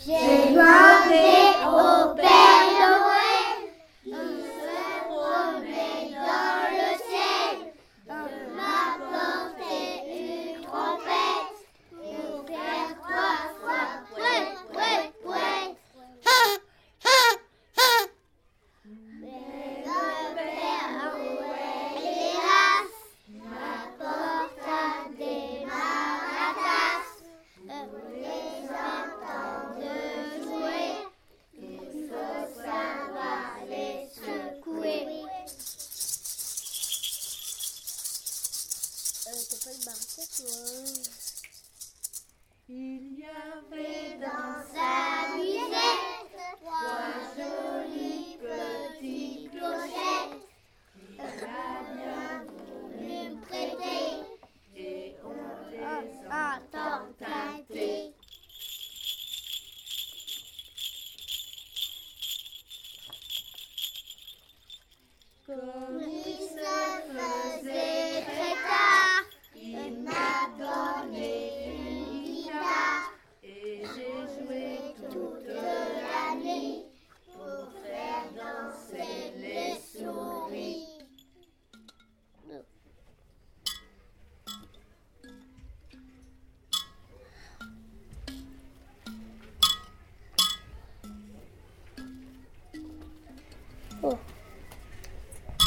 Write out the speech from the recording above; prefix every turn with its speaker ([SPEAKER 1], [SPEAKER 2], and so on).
[SPEAKER 1] J'ai demandé au Père Noël de se promener dans le ciel, de m'apporter une trompette. Pour faire trois fois prêt, prêt, prêt. Mais le Père Noël, hélas, m'apporta des maracas pour les T'as pas le barquette, toi
[SPEAKER 2] Il y avait
[SPEAKER 1] dans sa musette trois jolies petites clochettes. Il a bien voulu me prêter
[SPEAKER 2] et on les
[SPEAKER 1] temps tâté. Comme 哦。